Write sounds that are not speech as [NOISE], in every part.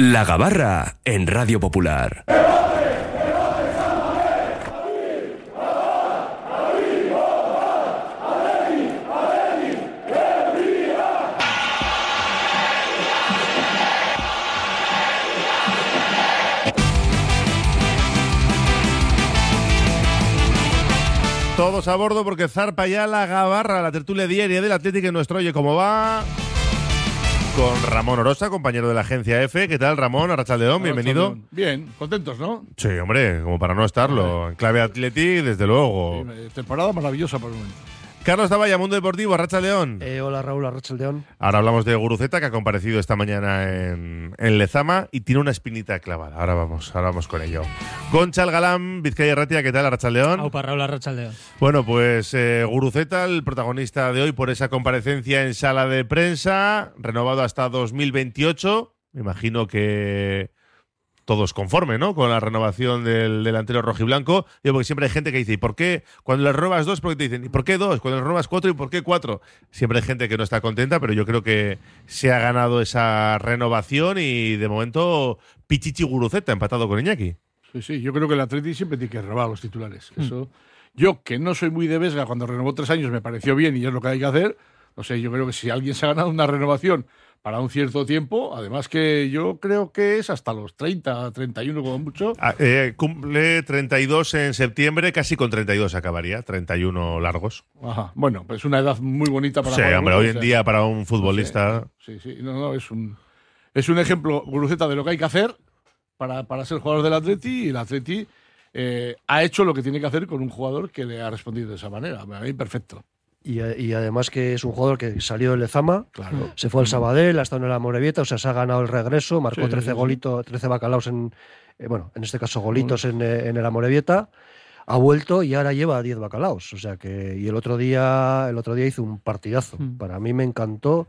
La Gabarra en Radio Popular. Todos a bordo porque zarpa ya la gabarra, la tertulia diaria del Atlético en nuestro Oye Cómo Va. Con Ramón Orosa, compañero de la agencia F. ¿Qué tal, Ramón? Arrachaldeón, bienvenido. Bien, contentos, ¿no? Sí, hombre, como para no estarlo. En clave Atleti, desde luego. Sí, temporada maravillosa por el momento. Carlos Taballa, Mundo Deportivo, Arracha León. Eh, hola Raúl, Arracha León. Ahora hablamos de Guruceta, que ha comparecido esta mañana en, en, Lezama y tiene una espinita clavada. Ahora vamos, ahora vamos con ello. Concha el Galán, Vizcaya Ratia, ¿qué tal, Arracha León? Aupa, Raúl, Arracha León. Bueno, pues eh, Guruceta, el protagonista de hoy por esa comparecencia en sala de prensa, renovado hasta 2028. Me imagino que todos conformes, ¿no? Con la renovación del delantero rojiblanco. Yo, porque siempre hay gente que dice, ¿y por qué? Cuando le robas dos, porque te dicen, ¿y por qué dos? Cuando le robas cuatro, ¿y por qué cuatro? Siempre hay gente que no está contenta, pero yo creo que se ha ganado esa renovación y de momento Pichichi Guruceta empatado con Iñaki. Sí, sí, yo creo que el Atleti siempre tiene que renovar a los titulares. Eso, yo, que no soy muy de Vesga, cuando renovó tres años me pareció bien y es lo que hay que hacer. No sé, yo creo que si alguien se ha ganado una renovación para un cierto tiempo, además que yo creo que es hasta los 30, 31 como mucho. Ah, eh, cumple 32 en septiembre, casi con 32 acabaría, 31 largos. Ajá, bueno, pues una edad muy bonita para Sí, hombre, hoy en día para un futbolista... Sí, sí, no, no, es un, es un ejemplo, Guruceta, de lo que hay que hacer para, para ser jugador del Atleti y el Atleti eh, ha hecho lo que tiene que hacer con un jugador que le ha respondido de esa manera. A mí, perfecto. Y, y, además que es un jugador que salió del Lezama, claro. se fue al Sabadell, ha estado en la Morevieta, o sea, se ha ganado el regreso, marcó Sí, 13 sí, sí. golitos, 13 bacalaos en, eh, bueno, en este caso golitos en, eh, en el Amorebieta, ha vuelto y ahora lleva 10 bacalaos, o sea que, y el otro día, el otro día hizo un partidazo, Mm. para mí me encantó,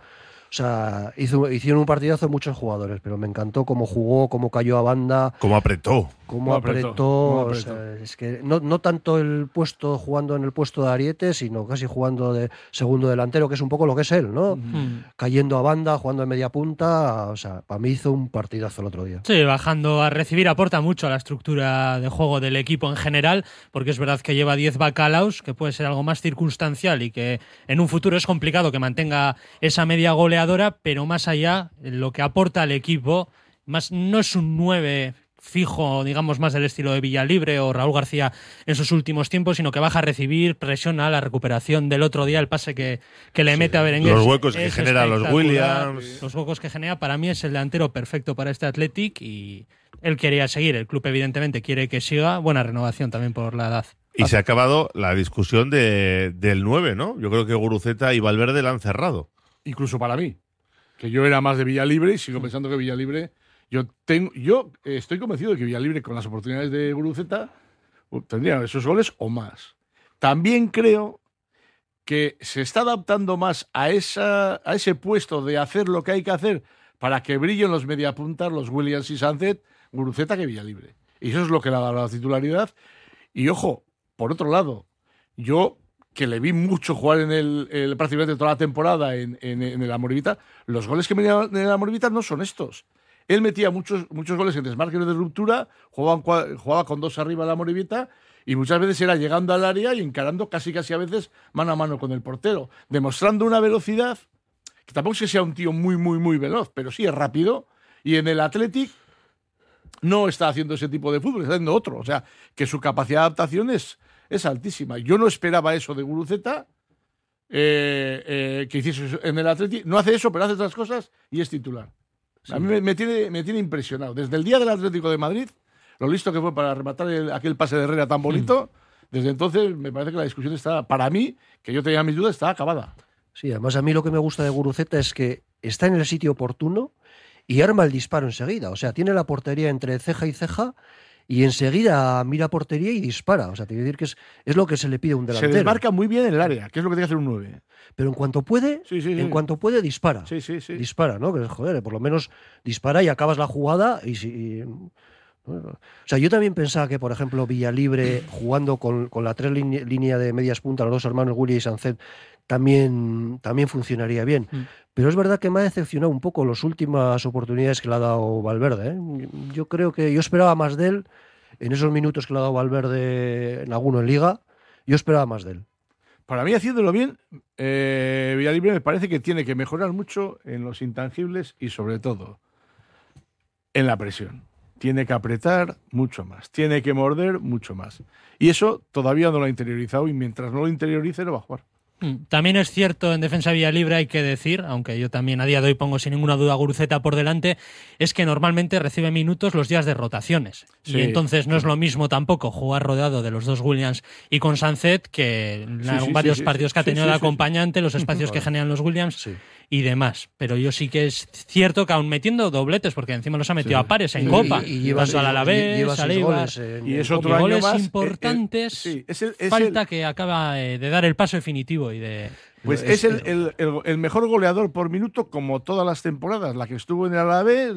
o sea, hizo, hicieron un partidazo muchos jugadores, pero me encantó cómo jugó, cómo cayó a banda, Como apretó. cómo Cómo apretó, cómo o apretó. sea, es que no, no tanto el puesto jugando en el puesto de Ariete, sino casi jugando de segundo delantero, que es un poco lo que es él, ¿no? Mm. Cayendo a banda, jugando en media punta, o sea, para mí hizo un partidazo el otro día. Sí, bajando a recibir aporta mucho a la estructura de juego del equipo en general, porque es verdad que lleva 10 bacalaos, que puede ser algo más circunstancial y que en un futuro es complicado que mantenga esa media goleadora, pero más allá, lo que aporta al equipo, más no es un 9 fijo, digamos, más del estilo de Villalibre o Raúl García en sus últimos tiempos, sino que baja a recibir, presiona la recuperación del otro día, el pase que, que le mete a Berenguer. Los huecos que genera los. Williams. Los huecos que genera, para mí es el delantero perfecto para este Athletic y él quería seguir. El club, evidentemente, quiere que siga. Buena renovación también por la edad. Y se ha acabado la discusión de, del 9, ¿no? Yo creo que Guruceta y Valverde la han cerrado. Incluso para mí, que yo era más de Villalibre y sigo pensando que Villalibre. Yo, tengo, yo eh, estoy convencido de que Villalibre, con las oportunidades de Guruceta, tendría esos goles o más. También creo que se está adaptando más a, esa, a ese puesto de hacer lo que hay que hacer para que brillen los mediapuntas, los Williams y Sánchez, Guruceta que Villalibre. Y eso es lo que le ha dado la titularidad. Y ojo, por otro lado, yo que le vi mucho jugar en el, el- prácticamente toda la temporada en, en, en el Amorivita, los goles que metía en el Amorivita no son estos. Él metía muchos, muchos goles en desmarques de ruptura, jugaba, jugaba con dos arriba el Amorivita y muchas veces era llegando al área y encarando casi casi a veces mano a mano con el portero, demostrando una velocidad que tampoco es que sea un tío muy, muy, muy veloz, pero sí es rápido. Y en el Athletic no está haciendo ese tipo de fútbol, está haciendo otro. O sea, que su capacidad de adaptación es, es altísima. Yo no esperaba eso de Guruceta, eh, eh, que hiciese en el Athletic. No hace eso, pero hace otras cosas y es titular. A mí me, me tiene, me tiene impresionado. Desde el día del Atlético de Madrid, lo listo que fue para rematar el- aquel pase de Herrera tan bonito, desde entonces me parece que la discusión está, para mí, que yo tenía mis dudas, está acabada. Sí, además a mí lo que me gusta de Guruceta es que está en el sitio oportuno y arma el disparo enseguida. O sea, tiene la portería entre ceja y ceja y enseguida mira portería y dispara. O sea, te quiero decir que es, es lo que se le pide a un Se delantero. desmarca muy bien en el área, que es lo que tiene que hacer un 9. Pero en cuanto puede, Sí, sí, sí. en cuanto puede, dispara. Sí, sí, sí. Dispara, ¿no? Que joder, por lo menos dispara y acabas la jugada y si. O sea, yo también pensaba que, por ejemplo, Villalibre, [CLEARS THROAT] jugando con, con la tres línea de medias puntas, los dos hermanos Willy y Sancet, también, también funcionaría bien. Mm. Pero es verdad que me ha decepcionado un poco las últimas oportunidades que le ha dado Valverde. ¿eh? Yo creo que yo esperaba más de él en esos minutos que le ha dado Valverde en alguno en Liga. Yo esperaba más de él. Para mí, haciéndolo bien, eh, Villalibre me parece que tiene que mejorar mucho en los intangibles y sobre todo en la presión. Tiene que apretar mucho más, tiene que morder mucho más. Y eso todavía no lo ha interiorizado y mientras no lo interiorice no va a jugar. Mm, También es cierto en defensa vía libre, hay que decir, aunque yo también a día de hoy pongo sin ninguna duda a Guruceta por delante, es que normalmente recibe minutos los días de rotaciones. Sí, y entonces no es lo mismo tampoco jugar rodeado de los dos Williams y con Sancet que en Sí, sí, varios sí, sí, partidos que ha tenido sí, de sí, sí. acompañante, los [LAUGHS] espacios que generan los Williams Sí. y demás. Pero yo sí que es cierto que aún metiendo dobletes, porque encima los ha metido a pares en Y- Copa, y- y lleva- tanto al Alavés, Y es otro Y año goles más, eh, eh, importantes. sí, es el- es falta el- que acaba eh, de dar el paso definitivo y de. Pues Es- es, el, el- el- el mejor goleador por minuto como todas las temporadas, la que estuvo en el Alavés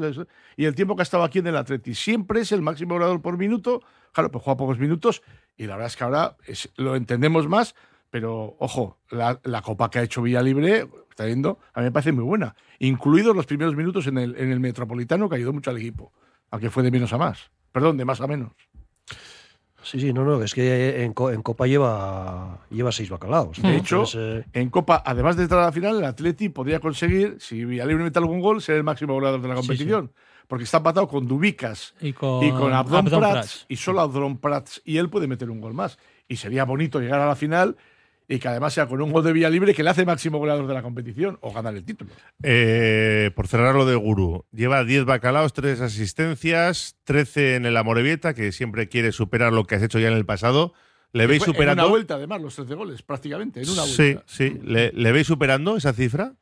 y el tiempo que ha estado aquí en el Atleti. Siempre es el máximo goleador por minuto. Claro, pues juega pocos minutos y la verdad es que ahora es- lo entendemos más, pero ojo, la, la copa que ha hecho Villalibre, está viendo, a mí me parece muy buena, incluidos los primeros minutos en el, en el Metropolitano que ayudó mucho al equipo, aunque fue de menos a más. Perdón, de más a menos. Sí, sí, no, no, es que en, Co- en Copa lleva, lleva seis bacalaos. De hecho, Entonces, eh, En Copa, además de entrar a la final, el Atleti podría conseguir, si Villalibre mete algún gol, ser el máximo goleador de la Sí, competición. Porque está empatado con Dubicas Y con, y con Abdon, Abdon Prats, Prats. y solo Abdon Prats y él puede meter un gol más. Y sería bonito llegar a la final y que además sea con un gol de Villalibre que le hace máximo goleador de la competición o ganar el título. Eh, por cerrar lo de Guru, lleva 10 bacalaos, 3 asistencias, 13 en el Amorebieta, que siempre quiere superar lo que has hecho ya en el pasado. ¿Le veis Fue En superando? una vuelta, además, los 13 goles, prácticamente, en una sí, vuelta. sí. ¿Le, le veis superando esa cifra?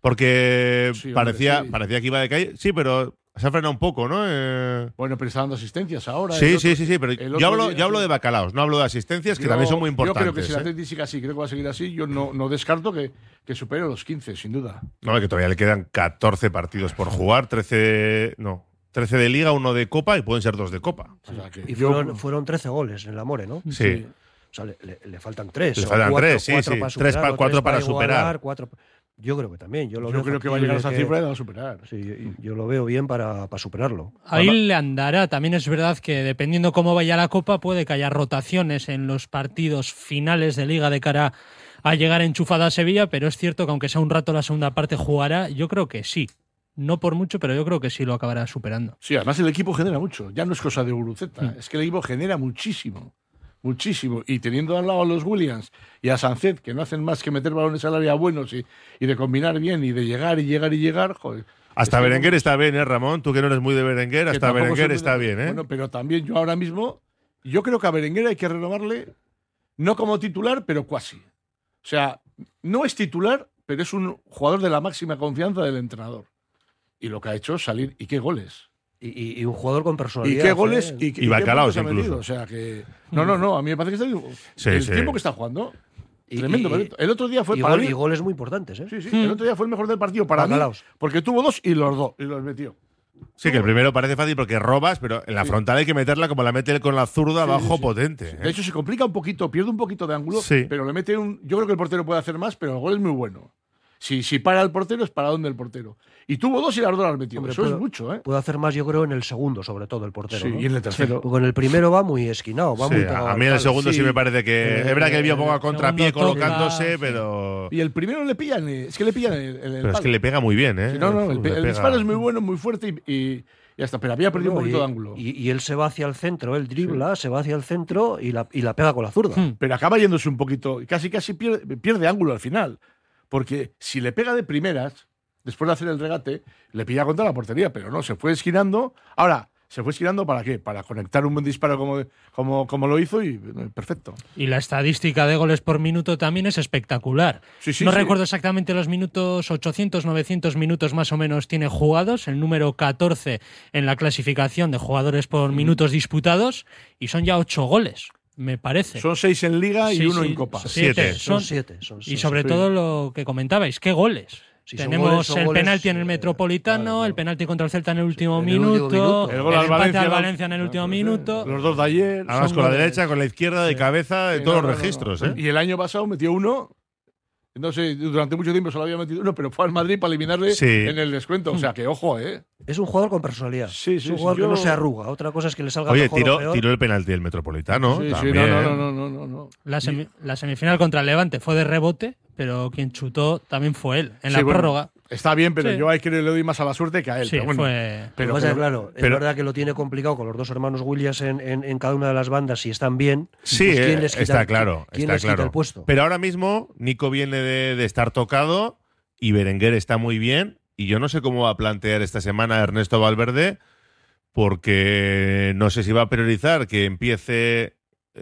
Porque Sí, hombre, parecía, sí. parecía que iba de calle. Sí, pero se ha frenado un poco, ¿no? Eh, Bueno, pero está dando asistencias ahora. sí, el sí, otro- sí, sí, pero yo otro hablo, día, yo hablo sí. de bacalaos, no hablo de asistencias, que Yo- también son muy Yo creo que importantes. si el ¿eh? Atleti sigue así, creo que va a seguir así, yo no, no descarto que, que supere los 15, sin duda. No, que todavía le quedan 14 partidos por jugar, 13, no, 13 de liga, uno de copa y pueden ser dos de copa. O sea, que y yo- fueron, fueron 13 goles en el Amore, ¿no? Sí. O sea, le, le- faltan tres. Le faltan cuatro- tres, sí, cuatro sí. para Tres pa- superar, cuatro tres para igualar, superar. cuatro Yo creo que también. Yo, lo yo veo creo que va a llegar a esa cifra y la va a superar. Sí, yo, yo lo veo bien para, para superarlo. Ahí le andará. También es verdad que dependiendo cómo vaya la Copa, puede que haya rotaciones en los partidos finales de Liga de cara a llegar enchufada a Sevilla, pero es cierto que aunque sea un rato la segunda parte jugará, yo creo que sí. No por mucho, pero yo creo que sí lo acabará superando. Sí, además el equipo genera mucho. Ya no es cosa de Guruceta. Mm. Es que el equipo genera muchísimo. Muchísimo. Y teniendo al lado a los Williams y a Sancet, que no hacen más que meter balones al área buenos y, y de combinar bien y de llegar y llegar y llegar, joder. Hasta Berenguer está bien, ¿eh, Ramón? Tú que no eres muy de Berenguer, hasta Berenguer muy está bien, ¿eh? Bueno, pero también yo ahora mismo, yo creo que a Berenguer hay que renovarle, no como titular, pero cuasi. O sea, no es titular, pero es un jugador de la máxima confianza del entrenador. Y lo que ha hecho es salir. ¿Y qué goles? Y, y- y un jugador con ¿Y personalidad. qué goles? ¿eh? ¿Y, qué- Y bacalaos metido? incluso. O sea que. No, no, no. A mí me parece que está. Sí, el sí. tiempo que está jugando. Y- tremendo. y- el otro día fue y, para gol- mí- y goles muy importantes, ¿eh? Sí, sí. El otro día fue el mejor del partido para Bacalaos. mí. Porque tuvo dos y los dos. Y los metió. Sí, que el primero parece fácil porque robas, pero en la Sí. frontal hay que meterla como la mete él con la zurda Sí, abajo sí, sí. potente. ¿eh? De hecho, se complica un poquito, pierde un poquito de ángulo, Sí. pero le mete un. Yo creo que el portero puede hacer más, pero el gol es muy bueno. Si, si para el portero, es para donde el portero. Y tuvo dos y las dos las metió. Hombre, Eso puedo- es mucho, ¿eh? Puede hacer más, yo creo, en el segundo, sobre todo, el portero. Sí, ¿no? y en el tercero. Porque en el primero va muy esquinado, va Sí, muy pegado a mí en el segundo sí, sí. me parece que. Eh, es verdad que el vio ponga el contrapié colocándose, sí. pero. Y el primero le pillan. eh, Es que le pillan el, el- el Pero es que le pega muy bien, ¿eh? Sí, no, no, el, disparo es muy bueno, muy fuerte y, y ya está. Pero había perdido un poquito y, de ángulo. Y, y él se va hacia el centro, él dribla, se va hacia el centro y la, y la pega con la zurda. Hmm. pero acaba yéndose un poquito, y casi casi pierde, pierde ángulo al final. Porque si le pega de primeras, después de hacer el regate, le pilla contra la portería, pero no, se fue esquinando. Ahora, ¿se fue esquinando para qué? Para conectar un buen disparo como, como, como lo hizo y eh, perfecto. Y la estadística de goles por minuto también es espectacular. Sí, sí, no sí. recuerdo exactamente los minutos, 800, 900 minutos más o menos tiene jugados, el número 14 en la clasificación de jugadores por minutos disputados, y son ya 8 goles, me parece. Son seis en liga y Sí, uno sí, en copa. siete. Siete. Son Son- siete. son y sobre sí. todo lo que comentabais, qué goles. Si son Tenemos goles, son el goles, penalti en el eh, Metropolitano, claro, claro. el penalti contra el Celta en el último en el último minuto, minuto. El el, gol al empate Valencia, al. Valencia en el último minuto. Los dos de ayer. Además, con la derecha, con la izquierda, de cabeza, de Sí, todos no, los no, no. registros. ¿eh? Y el año pasado metió uno. No sé, durante mucho tiempo solo había metido uno, pero fue al Madrid para eliminarle Sí. en el descuento. O sea, que ojo, ¿eh? Es un jugador con personalidad. Sí, es sí, un sí, jugador yo- que no se arruga. Otra cosa es que le salga Oye, mejor o tiró, peor. tiró el penalti del Metropolitano. sí, sí, también. no, no, no, no, no, no. La, semi- la semifinal contra el Levante fue de rebote, pero quien chutó también fue él, en la bueno, prórroga. Está bien, pero Sí. yo hay que le doy más a la suerte que a él. Sí, pero bueno. fue. Pero, pero- claro, pero- es verdad que lo tiene complicado con los dos hermanos Williams en, en- en cada una de las bandas si están bien. Sí, pues, ¿quién eh, les quita está el- claro. ¿Quién está les quita claro. el puesto? Pero ahora mismo Nico viene de, de estar tocado y Berenguer está muy bien. Y yo no sé cómo va a plantear esta semana Ernesto Valverde, porque no sé si va a priorizar que empiece.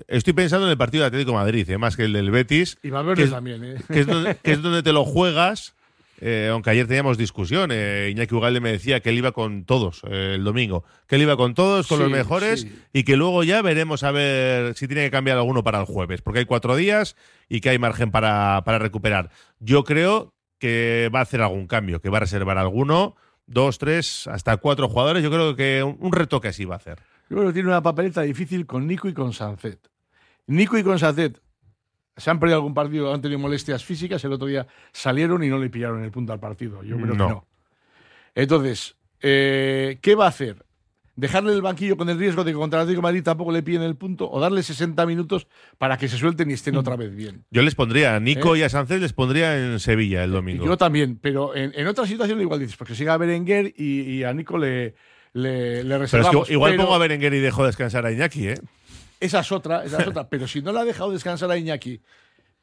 Estoy pensando en el partido de Atlético de Madrid, eh, más que el del Betis, Y Valverde que es- también, ¿eh? que es donde, que es donde te lo juegas. Eh, aunque ayer teníamos discusión, eh, Iñaki Ugalde me decía que él iba con todos eh, el domingo, que él iba con todos, con Sí, los mejores, sí. y que luego ya veremos a ver si tiene que cambiar alguno para el jueves, porque hay cuatro días y que hay margen para, para recuperar. Yo creo que va a hacer algún cambio, que va a reservar alguno, dos, tres, hasta cuatro jugadores. Yo creo que un, un retoque así va a hacer. Yo creo que tiene una papeleta difícil con Nico y con Sancet. Nico y con Sancet se han perdido algún partido, han tenido molestias físicas, el otro día salieron y no le pillaron el punto al partido. Yo creo No. que no. Entonces, eh, ¿qué va a hacer? ¿Dejarle el banquillo con el riesgo de que contra el Atlético de Madrid tampoco le pillen el punto? ¿O darle 60 minutos para que se suelten y estén otra vez bien? Yo les pondría a Nico ¿Eh? y a Sánchez, les pondría en Sevilla el domingo. Yo también, pero en, en otra situación igual dices, porque siga a Berenguer y, y a Nico le, le, le Pero es que igual pero- pongo a Berenguer y dejo descansar a Iñaki, ¿eh? Esa es otra, esa es otra. [LAUGHS] Pero si no le ha dejado descansar a Iñaki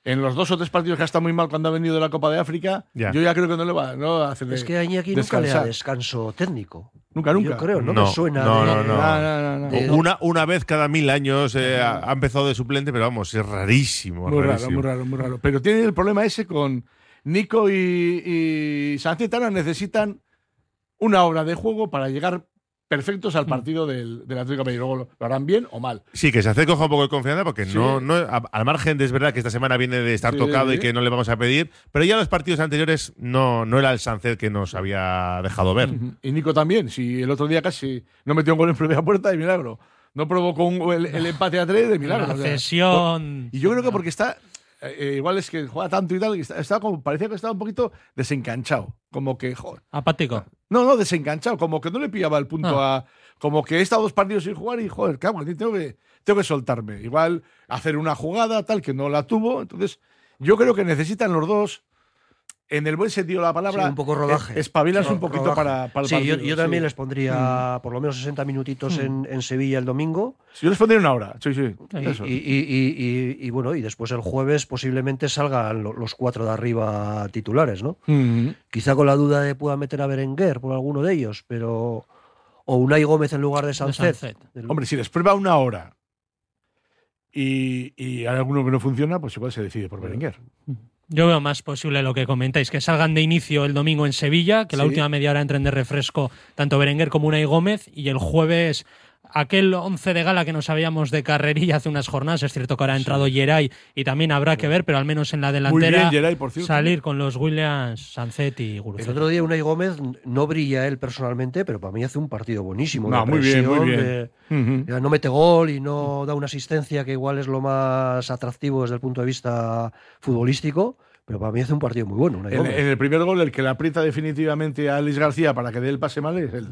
en los dos o tres partidos que ha estado muy mal cuando ha venido de la Copa de África, Ya. yo ya creo que no le va, no a hacerle Es que a Iñaki nunca le da descanso técnico. Nunca, nunca. Yo creo, no, No, me suena. no, de- no. De- Una, una vez cada mil años eh, ha, ha empezado de suplente, pero vamos, es rarísimo. Muy raro, muy raro, muy raro. Pero tiene el problema ese con Nico y, y Sánchez Tana necesitan una hora de juego para llegar perfectos Mm. al partido del, del Atlético de Madrid. Luego lo, lo harán bien o mal. Sí, que se hace coja un poco de confianza porque Sí. no, no a- al margen de es verdad que esta semana viene de estar Sí, tocado sí. y que no le vamos a pedir, pero ya los partidos anteriores no, no era el Sánchez que nos había dejado ver. Y Nico también. Si el otro día casi no metió un gol en primera puerta, de milagro. No provocó un- el, el empate a tres, de milagro. La O sea, cesión. Y yo creo que porque está. Eh, eh, igual es que juega tanto y tal, y está, está como, parecía que estaba un poquito desencanchado. Como que, joder. Apático. No, no, desencanchado. Como que no le pillaba el punto Ah. a. Como que he estado dos partidos sin jugar y, joder, cago, tengo que, tengo que soltarme. Igual hacer una jugada tal que no la tuvo. Entonces, yo creo que necesitan los dos, en el buen sentido de la palabra, Sí, un poco rodaje. eh, espabilarse Ro- un poquito rodaje. para, para el Sí, yo, partido. yo también sí. Mm. les pondría por lo menos 60 minutitos en, en Sevilla el domingo. Yo les pondría una hora. Sí, sí. Y, eso. y- y- y- y, bueno, y después el jueves posiblemente salgan lo- los cuatro de arriba titulares, ¿no? Mhm. Quizá con la duda de pueda meter a Berenguer por alguno de ellos, pero. O Unai Gómez en lugar de Sánchez. Sánchez. El- Hombre, si les prueba una hora y, y hay alguno que no funciona, pues igual se decide por Berenguer. Yo veo más posible lo que comentáis, que salgan de inicio el domingo en Sevilla, que la Sí. última media hora entren de refresco tanto Berenguer como Unai Gómez, y el jueves aquel 11 de gala que no sabíamos de carrerilla hace unas jornadas, es cierto que ahora ha entrado Geray y también habrá que ver, pero al menos en la Muy delantera bien, Geray, por cierto. salir con los Williams, Sancet y El Guruceta. otro día Unai Gómez no brilla él personalmente, pero para mí hace un partido buenísimo. No, muy bien, muy de- no mete gol y no da una asistencia que igual es lo más atractivo desde el punto de vista futbolístico, pero para mí hace un partido muy bueno. En, el primer gol, el que le aprieta definitivamente a Alex García para que dé el pase mal es él.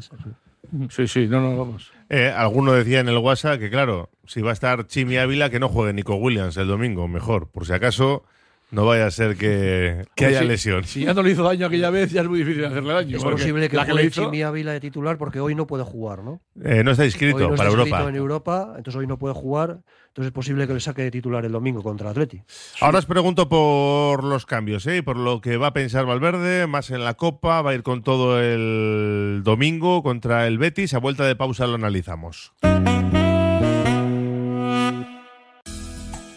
Sí, sí, no, no, vamos. Eh, alguno decía en el WhatsApp que, claro, si va a estar Chimi Ávila, que no juegue Nico Williams el domingo, mejor, por si acaso no vaya a ser que, que haya lesión. Si ya no le hizo daño aquella vez, ya es muy difícil hacerle daño. es posible que juegue Chimi Ávila de titular porque hoy no puede jugar, ¿no? Eh, no está Hoy inscrito no está para inscrito Europa. en Europa, entonces hoy no puede jugar. Entonces es posible que le saque de titular el domingo contra Atleti. Ahora os pregunto por los cambios, ¿eh? y por lo que va a pensar Valverde, más en la Copa, va a ir con todo el domingo contra el Betis. A vuelta de pausa lo analizamos.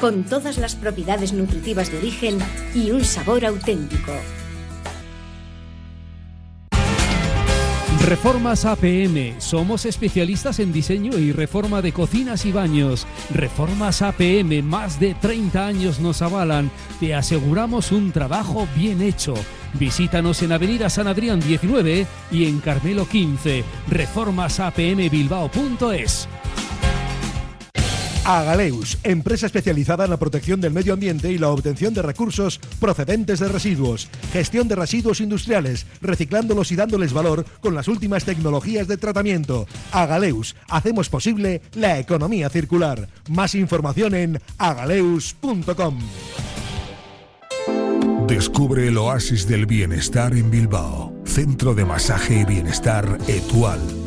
con todas las propiedades nutritivas de origen y un sabor auténtico. Reformas APM. Somos especialistas en diseño y reforma de cocinas y baños. Reformas APM, más de 30 años nos avalan. Te aseguramos un trabajo bien hecho. Visítanos en Avenida San Adrián 19 y en Carmelo 15. Reformasapmbilbao.es. Agaleus, empresa especializada en la protección del medio ambiente y la obtención de recursos procedentes de residuos, gestión de residuos industriales, reciclándolos y dándoles valor con las últimas tecnologías de tratamiento. Agaleus, hacemos posible la economía circular. Más información en agaleus.com. Descubre el oasis del bienestar en Bilbao. Centro de Masaje y Bienestar Etual.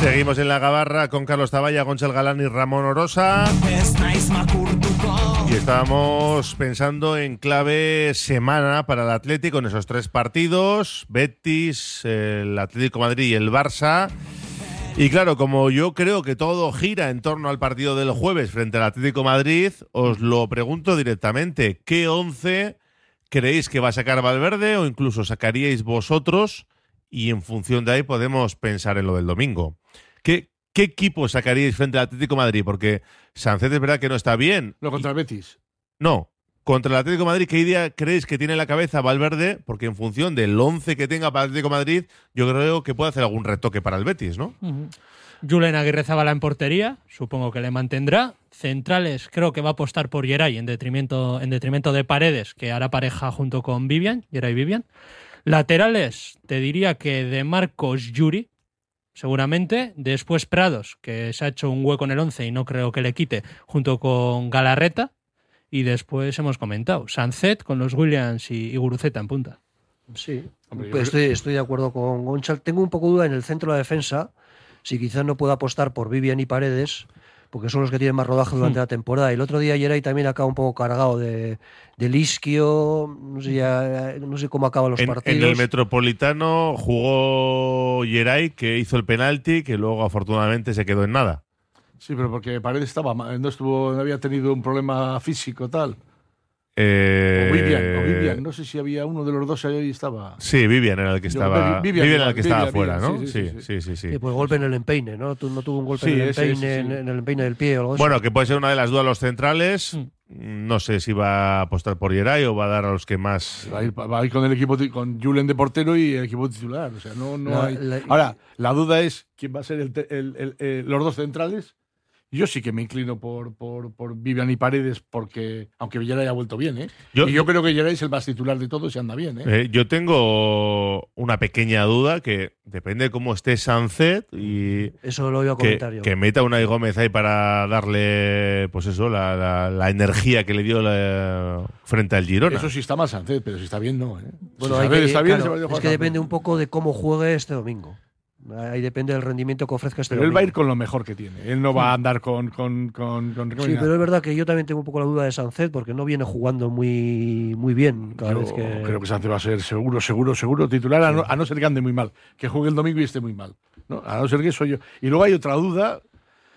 Seguimos en la gabarra con Carlos Taballa, Gonzalo Galán y Ramón Orosa. Y estábamos pensando en clave semana para el Atlético en esos tres partidos, Betis, el Atlético Madrid y el Barça. Y claro, como yo creo que todo gira en torno al partido del jueves frente al Atlético Madrid, os lo pregunto directamente, ¿qué once creéis que va a sacar Valverde o incluso sacaríais vosotros? Y en función de ahí podemos pensar en lo del domingo. ¿Qué, qué equipo sacaríais frente al Atlético de Madrid? Porque Sancet es verdad que no está bien. No, contra el Betis. No, contra el Atlético de Madrid, ¿qué idea creéis que tiene en la cabeza Valverde? Porque en función del 11 que tenga para el Atlético de Madrid, yo creo que puede hacer algún retoque para el Betis, ¿no? Julen Aguirre Zabala en portería, supongo que le mantendrá. Centrales, creo que va a apostar por Geray en detrimento, en detrimento de Paredes, que hará pareja junto con Vivian, Geray Vivian. Laterales, te diría que de Marcos Yuri, seguramente. Después Prados, que se ha hecho un hueco en el 11 y no creo que le quite, junto con Galarreta. Y después hemos comentado, Sancet con los Williams y, y Guruceta en punta. Sí, pues estoy, estoy de acuerdo con Gonchal. Tengo un poco duda en el centro de la defensa, si quizás no pueda apostar por Vivian y Paredes, porque son los que tienen más rodaje durante la temporada. Y el otro día Yeray también acaba un poco cargado de, del isquio, no sé, ya- no sé cómo acaban los En, partidos. en el Metropolitano jugó Geray, que hizo el penalti, que luego afortunadamente se quedó en nada. Sí, pero porque Paredes estaba no estuvo, no había tenido un problema físico tal. Eh, O Vivian, o Vivian, no sé si había uno de los dos ahí estaba. Sí, Vivian era el que Yo, estaba. Vivian, Vivian, era el que Vivian, estaba fuera, Vivian, ¿no? sí, Sí, sí, sí, sí. sí. Sí, pues golpe en el empeine, ¿no? No tuvo un golpe Sí, en, el empeine, en, en el empeine del pie o algo así. Bueno, que puede ser una de las dudas los centrales. no sé si va a apostar por Geray o va a dar a los que más. Va a ir, va a ir con el equipo, con Julen de portero y el equipo titular. O sea, no, no La- hay. la- Ahora, la duda es quién va a ser el el- el- eh, los dos centrales. Yo sí que me inclino por, por, por Vivian y Paredes, porque, aunque Villarreal haya vuelto bien, ¿eh? Yo- y yo creo que Villarreal es el más titular de todos y anda bien, ¿eh? Eh, yo tengo una pequeña duda que depende de cómo esté Sancet y Eso lo iba a que, comentar yo. que meta una Gómez ahí para darle, pues eso, la, la- la energía que le dio la- frente al Girona. Eso sí está mal Sánchez, pero si está bien, no, ¿eh? Bueno, si hay que- está bien, claro, se va a jugar es que depende un poco de cómo juegue este domingo. Ahí depende del rendimiento que ofrezca este Pero él va a ir con lo mejor que tiene. Él no va a andar con. con, con, con Sí, pero es verdad que yo también tengo un poco la duda de Sancet porque no viene jugando muy, muy bien cada Yo vez que. creo que Sánchez va a ser seguro, seguro, seguro titular, a, no, a no ser que ande muy mal. Que juegue el domingo y esté muy mal. ¿no? A no ser que eso yo. Y luego hay otra duda.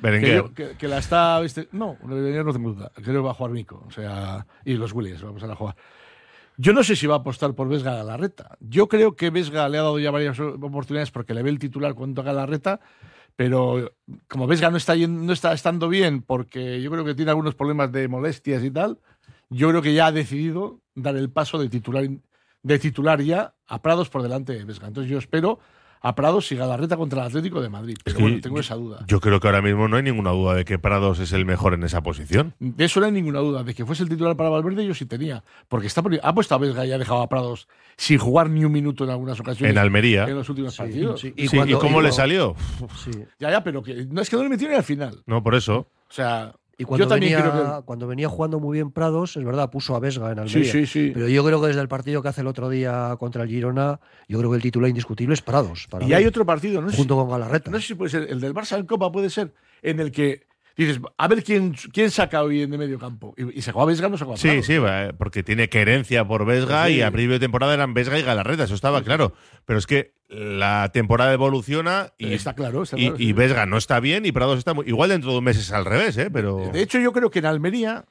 Que, yo- que- que la está. no, Berenguer no tengo duda. Creo que va a jugar Nico. O sea, y los Williams vamos a jugar. Yo no sé si va a apostar por Vesga a Galarreta. Yo creo que Vesga le ha dado ya varias oportunidades porque le ve el titular cuando toca Galarreta, pero como Vesga no está, no está estando bien porque yo creo que tiene algunos problemas de molestias y tal, yo creo que ya ha decidido dar el paso de titular, de titular ya a Prados por delante de Vesga. Entonces yo espero a Prados y Galarreta contra el Atlético de Madrid. Pero que bueno, yo- tengo esa duda. Yo creo que ahora mismo no hay ninguna duda de que Prados es el mejor en esa posición. De eso no hay ninguna duda. De que fuese el titular para Valverde, yo sí tenía. Porque está ha puesto a Vesga y ha dejado a Prados sin jugar ni un minuto en algunas ocasiones. En Almería. En los últimos Sí, partidos. sí. ¿Y, cuando- cómo y le salió? Sí. Ya, ya, pero que, no es que no le metió ni al final. No, por eso. O sea, Y cuando yo también venía, creo que. cuando venía jugando muy bien Prados, es verdad, puso a Vesga en Sí, Almería. sí, sí. Pero yo creo que desde el partido que hace el otro día contra el Girona, yo creo que el titular indiscutible es Prados. para Y mí, hay otro partido, no junto con Galarreta. no sé si puede ser, el del Barça en Copa puede ser, en el que dices, a ver quién, quién saca hoy en de medio campo. Y, y sacó a Vesga, no sacó a Sí, Prados. sí, va, porque tiene querencia por Vesga Sí. y a principio de temporada eran Vesga y Galarreta, eso estaba claro. Pero es que la temporada evoluciona y, Está claro, está y, claro, y sí. Vesga no está bien y Prados está muy. Igual dentro de un mes es al revés, ¿eh? Pero. De hecho, yo creo que en Almería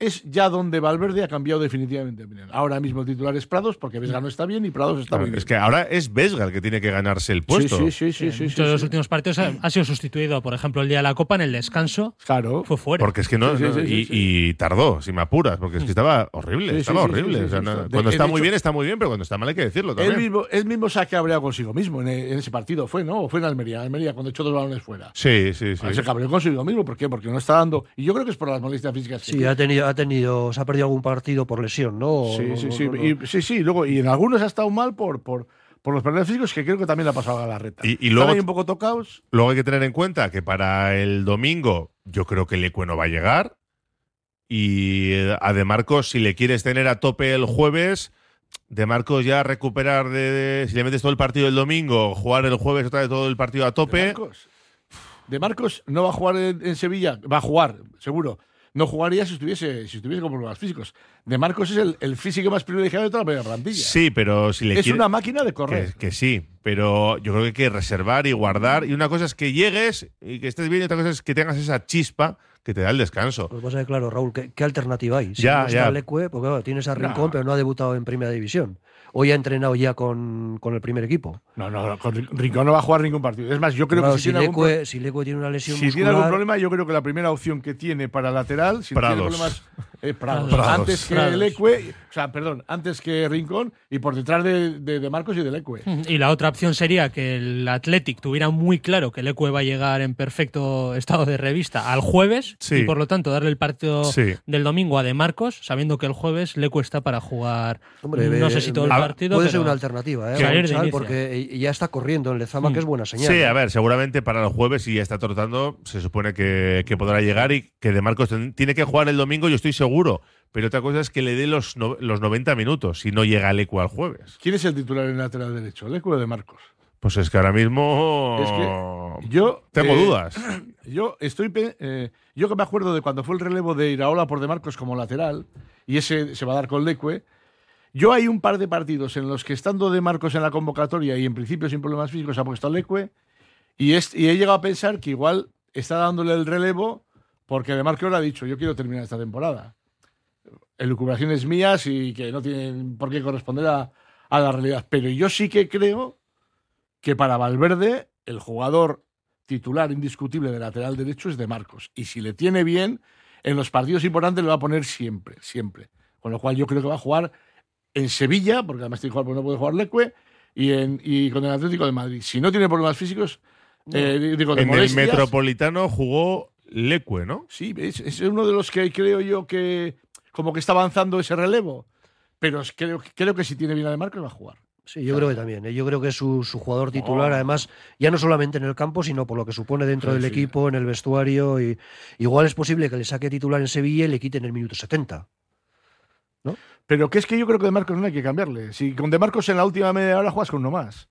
es ya donde Valverde ha cambiado definitivamente de opinión. Ahora mismo el titular es Prados porque Vesga no está bien y Prados está Claro, muy bien. es que ahora es Vesga el que tiene que ganarse el puesto. Sí, sí, sí, sí, en sí, sí, muchos de los últimos partidos ha, ha sido sustituido. Por ejemplo, el día de la Copa, en el descanso, Claro. fue fuera. Porque es que no. Sí, sí, no- sí, sí, y, sí. y tardó, si me apuras, porque es que estaba horrible. Estaba horrible. sí, o sea, sí, no- sí. De- cuando está muy hecho- bien, está muy bien, pero cuando está mal hay que decirlo Él también. mismo, él mismo se ha cabreado consigo mismo en, en ese partido, fue, ¿no? O fue en Almería, Almería, cuando echó dos balones fuera. Sí, sí, sí. Se cabreó consigo mismo, ¿por qué? Porque no está dando. Y yo creo que es por las molestias físicas. que Sí, ha tenido, ha tenido, se ha perdido algún partido por lesión, ¿no? Sí, No, sí, no, sí. no, no. Y, sí, sí. Luego, y en algunos ha estado mal por, por, por los problemas físicos que creo que también le ha pasado a Galarreta. Y- y luego- ahí un poco tocados. Luego hay que tener en cuenta que para el domingo yo creo que el Ecue no va a llegar. Y eh, a De Marcos, si le quieres tener a tope el jueves, De Marcos ya recuperar de, de- Si le metes todo el partido el domingo, jugar el jueves otra vez todo el partido a De tope. Marcos. De Marcos no va a jugar en, en Sevilla, va a jugar, seguro. No jugaría si estuviese, si estuviese con problemas físicos. De Marcos es el, el físico más privilegiado de toda la primera plantilla. Sí, pero si le es quiere- una máquina de correr. Que, que sí, pero yo creo que hay que reservar y guardar. Y una cosa es que llegues y que estés bien, y otra cosa es que tengas esa chispa que te da el descanso. Que pasa que, claro, Raúl, ¿qué, qué alternativa hay? Si Ya, no está ya. Leque, porque claro, tienes a No. Rincón, pero no ha debutado en Primera División. Hoy ha entrenado ya con, con el primer equipo. No, no, con Rin- Rincón no va a jugar ningún partido. Es más, yo creo Claro, que si, si, tiene algún, si Leque tiene una lesión si tiene algún problema, yo creo que la primera opción que tiene para lateral, si no tiene Prados. problemas, Prados. Prados. Antes que Prados. Leque, o sea, perdón, antes que Rincón y por detrás de, de, de Marcos y de Leque. Y la otra opción sería que el Athletic tuviera muy claro que el Ecue va a llegar en perfecto estado de revista al jueves Sí. y por lo tanto darle el partido Sí. del domingo a De Marcos, sabiendo que el jueves Leque está para jugar Hombre, no eh, sé si todo el partido, puede pero ser una alternativa, ¿eh? Porque ya está corriendo en Lezama, Mm. que es buena señal. Sí, ¿eh? a ver, seguramente para el jueves, si ya está trotando, se supone que, que podrá llegar y que De Marcos tiene que jugar el domingo, yo estoy seguro. Pero otra cosa es que le dé los, no- los 90 minutos si no llega el Ecu al jueves. ¿Quién es el titular en lateral derecho? ¿Leque o de Marcos? Pues es que ahora mismo. Es que yo Tengo eh, dudas. [CLEARS THROAT] Yo estoy eh, yo que me acuerdo de cuando fue el relevo de Iraola por De Marcos como lateral y ese se va a dar con Leque. Yo hay un par de partidos en los que estando De Marcos en la convocatoria y en principio sin problemas físicos ha puesto a Leque y, es- y he llegado a pensar que igual está dándole el relevo porque De Marcos le ha dicho yo quiero terminar esta temporada. Elucubraciones mías y que no tienen por qué corresponder a, a la realidad. Pero yo sí que creo que para Valverde el jugador titular indiscutible de lateral derecho es de Marcos. Y si le tiene bien, en los partidos importantes lo va a poner siempre, siempre. Con lo cual yo creo que va a jugar en Sevilla, porque además tiene que jugar porque no puede jugar Leque, y, en, y con el Atlético de Madrid. Si no tiene problemas físicos, eh, digo, de En el Metropolitano jugó Lecue, ¿no? Sí, es, es uno de los que creo yo que como que está avanzando ese relevo. Pero creo, creo que si tiene bien de Marcos va a jugar. Sí, yo creo que también. ¿eh? Yo creo que es su, su jugador titular, Oh. además, ya no solamente en el campo, sino por lo que supone dentro Sí, del sí. equipo, en el vestuario. Y, igual es posible que le saque titular en Sevilla y le quiten el minuto 70. Pero que es que yo creo que de Marcos no hay que cambiarle. Si con de Marcos en la última media hora juegas con uno más.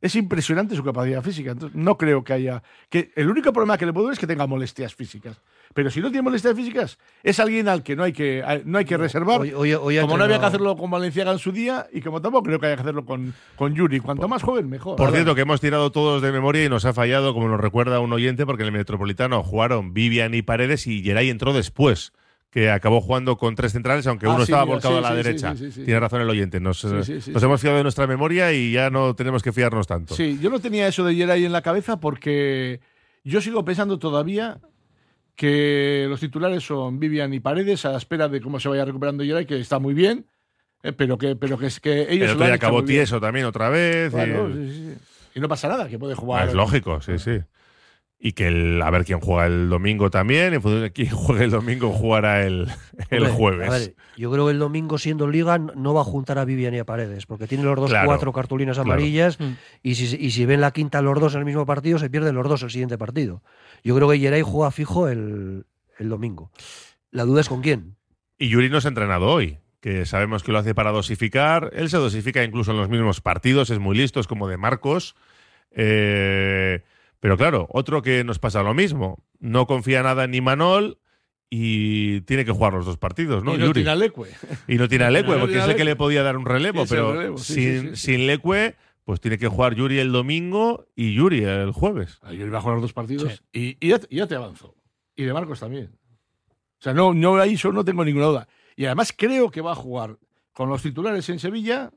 Es impresionante su capacidad física. Entonces, no creo que haya. que El único problema que le puedo ver es que tenga molestias físicas. Pero si no tiene molestias físicas, es alguien al que no hay que, no hay que reservar. Hoy- hoy- hoy ha como no había que hacerlo con Valenciaga en su día y como tampoco creo que haya que hacerlo con, con Yuri. Cuanto más joven, mejor. Por cierto, que hemos tirado todos de memoria y nos ha fallado, como nos recuerda un oyente, porque en el Metropolitano jugaron Vivian y Paredes y Geray entró después, que acabó jugando con tres centrales, aunque Ah, uno sí, estaba volcado sí, a la sí, derecha. Tiene razón el oyente. Nos, hemos fiado de nuestra memoria y ya no tenemos que fiarnos tanto. Sí, yo no tenía eso de Yeray en la cabeza porque yo sigo pensando todavía que los titulares son Vivian y Paredes a la espera de cómo se vaya recuperando Yeray, que está muy bien, eh, pero que pero que es que ellos hecho acabó bien. tieso también otra vez. y- Claro, sí, sí, sí. Y no pasa nada, que puede jugar. es lógico, sí, sí. Y que el, a ver quién juega el domingo también. En función de quién [LAUGHS] juegue el domingo, jugará el, el Hombre, jueves. a ver, yo creo que el domingo, siendo Liga, no va a juntar a Vivian y a Paredes, porque tiene los dos Claro, cuatro cartulinas amarillas. Mm. Y, si, y si ven la quinta los dos en el mismo partido, se pierden los dos el siguiente partido. Yo creo que Yeray juega fijo el, el domingo. La duda es con quién. Y Yuri no se ha entrenado hoy, que sabemos que lo hace para dosificar. Él se dosifica incluso en los mismos partidos, es muy listo, es como de Marcos. Eh, pero claro, otro que nos pasa lo mismo. No confía nada en Imanol y tiene que jugar los dos partidos, ¿no? y no Yuri. tiene a Leque. Y no tiene a [LAUGHS] Leque, No porque es el que le podía dar un relevo, pero relevo, sí, sin, sí, sí. sin Leque, pues tiene que jugar Yuri el domingo y Yuri el jueves. Yuri va a jugar los dos partidos y, y ya, y ya te avanzo. Y de Marcos también. O sea, no, no, ahí yo no tengo ninguna duda. Y además creo que va a jugar con los titulares en Sevilla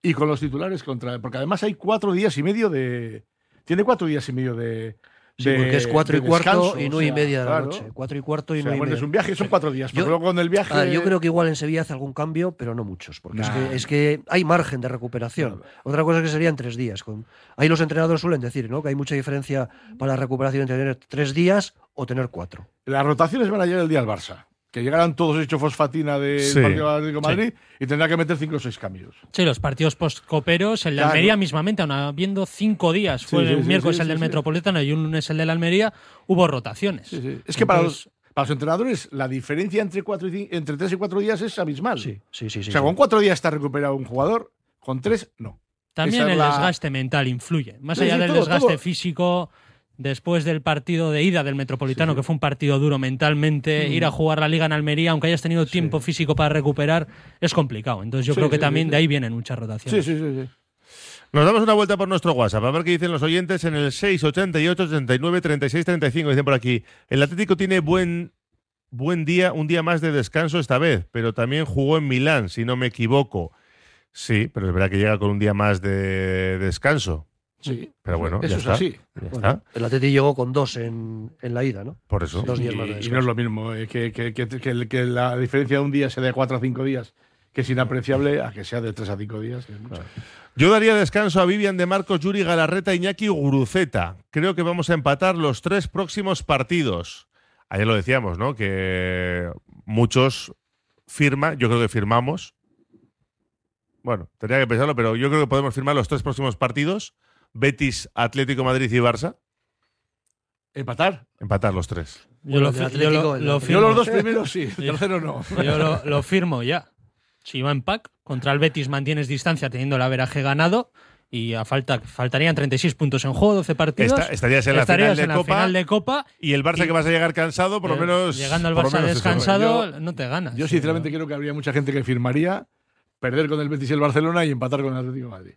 y con los titulares contra. Porque además hay cuatro días y medio de. Tiene cuatro días y medio de. Sí, de- porque es cuatro y cuarto y o nueve y media de la claro. noche. Cuatro y cuarto y O sea, nueve y bueno, media. es un viaje, son cuatro días. Pero Yo- luego con el viaje. A ver, yo creo que igual en Sevilla hace algún cambio, pero no muchos, porque es, que, es que hay margen de recuperación. Otra cosa es que serían tres días. Con, ahí los entrenadores suelen decir ¿no? que hay mucha diferencia para la recuperación entre tener tres días o tener cuatro. Las rotaciones van a llegar el día del Barça. Que llegarán todos hechos fosfatina del Sí. partido de Atlético de Madrid y tendrá que meter cinco o seis cambios. Sí, los partidos postcoperos, el de Claro. Almería mismamente, aun habiendo cinco días, fue Sí, sí, miércoles sí, el del sí. Metropolitano y un lunes el del Almería, hubo rotaciones. Es que para los, para los entrenadores la diferencia entre, cuatro y entre tres y cuatro días es abismal. Sí, sí, sí. o sea, sí. con cuatro días está recuperado un jugador, con tres no. También Esa el la- desgaste mental influye. Más Sí, allá sí, del todo, desgaste todo. físico, después del partido de ida del Metropolitano, que fue un partido duro mentalmente, Mm. ir a jugar la Liga en Almería, aunque hayas tenido tiempo físico para recuperar, es complicado. Entonces yo Sí, creo que también de ahí vienen muchas rotaciones. Sí, sí, sí. sí. Nos damos una vuelta por nuestro WhatsApp a ver qué dicen los oyentes en el 688 89 36 35. Dicen por aquí, el Atlético tiene buen, buen día, un día más de descanso esta vez, pero también jugó en Milán, si no me equivoco. Sí, pero es verdad que llega con un día más de descanso. Sí. Pero bueno, Eso ya es está. así. Ya Bueno, está. el Atleti llegó con dos en, en la ida, ¿no? Por eso. Dos días Y, más de y no es lo mismo eh, que, que- que- que- que la diferencia de un día sea de cuatro a cinco días, que es inapreciable, a que sea de tres a cinco días. que es mucho. Yo daría descanso a Vivian de Marcos, Yuri Galarreta, Iñaki Guruceta. Creo que vamos a empatar los tres próximos partidos. Ayer lo decíamos, ¿no? Que muchos firman, yo creo que firmamos. Bueno, tendría que pensarlo, pero yo creo que podemos firmar los tres próximos partidos. Betis, Atlético Madrid y Barça. ¿Empatar? Empatar los tres. Yo lo, yo firmo. Yo los dos primeros sí, el tercero no. Yo lo, lo firmo ya. Si va en pack, contra el Betis mantienes distancia teniendo el averaje ganado y a falta, faltarían 36 puntos en juego, 12 partidos. Esta- estarías en la Estarías final de en la Copa. final de Copa. Y el Barça Y- que vas a llegar cansado, por lo eh, menos. Llegando al Barça descansado, Yo- no te ganas. Yo Sí, sinceramente creo que habría mucha gente que firmaría perder con el Betis y el Barcelona y empatar con el Atlético de Madrid.